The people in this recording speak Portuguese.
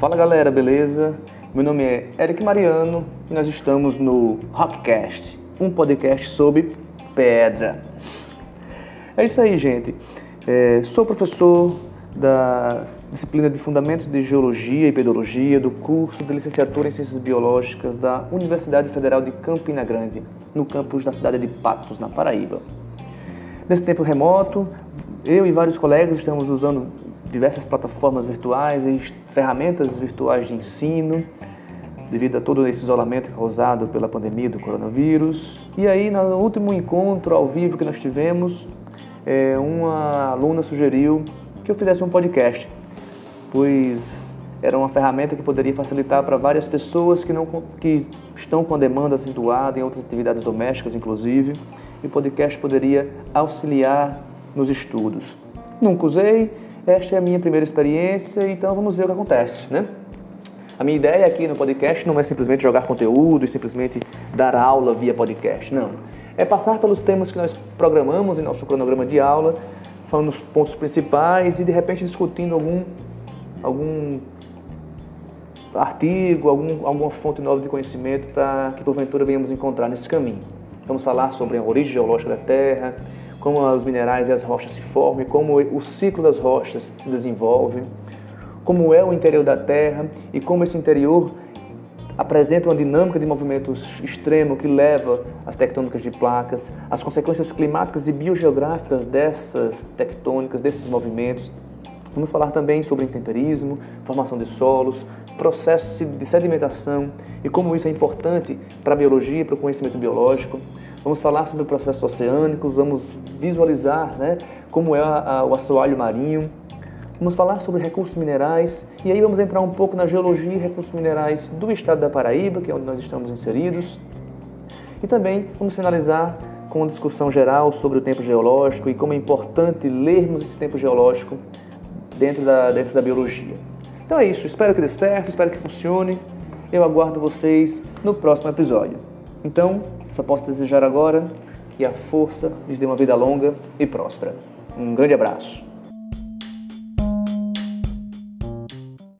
Fala galera, beleza? Meu nome é Eric Mariano e nós estamos no Rockcast, um podcast sobre pedra. É isso aí, gente. É, sou professor da disciplina de Fundamentos de Geologia e Pedologia do curso de Licenciatura em Ciências Biológicas da Universidade Federal de Campina Grande, no campus da cidade de Patos, na Paraíba. Nesse tempo remoto, eu e vários colegas estamos usando diversas plataformas virtuais e ferramentas virtuais de ensino, devido a todo esse isolamento causado pela pandemia do coronavírus. E aí, no último encontro ao vivo que nós tivemos, é, uma aluna sugeriu que eu fizesse um podcast, pois era uma ferramenta que poderia facilitar para várias pessoas que, não, que estão com a demanda acentuada em outras atividades domésticas, inclusive, e o podcast poderia auxiliar nos estudos. Nunca usei, esta é a minha primeira experiência, então vamos ver o que acontece, né? A minha ideia aqui no podcast não é simplesmente jogar conteúdo e simplesmente dar aula via podcast, não. É passar pelos temas que nós programamos em nosso cronograma de aula, falando os pontos principais e de repente discutindo algum, algum artigo, algum, alguma fonte nova de conhecimento para que porventura venhamos encontrar nesse caminho. Vamos falar sobre a origem geológica da Terra, como os minerais e as rochas se formam, como o ciclo das rochas se desenvolve, como é o interior da Terra e como esse interior apresenta uma dinâmica de movimentos extremo que leva às tectônicas de placas, as consequências climáticas e biogeográficas dessas tectônicas, desses movimentos. Vamos falar também sobre intemperismo, formação de solos, processos de sedimentação e como isso é importante para a biologia, para o conhecimento biológico. Vamos falar sobre processos oceânicos, vamos visualizar né, como é a, a, o assoalho marinho, vamos falar sobre recursos minerais e aí vamos entrar um pouco na geologia e recursos minerais do estado da Paraíba, que é onde nós estamos inseridos. E também vamos finalizar com uma discussão geral sobre o tempo geológico e como é importante lermos esse tempo geológico dentro da, dentro da biologia. Então é isso, espero que dê certo, espero que funcione. Eu aguardo vocês no próximo episódio. Então, só posso desejar agora que a força lhes dê uma vida longa e próspera. Um grande abraço.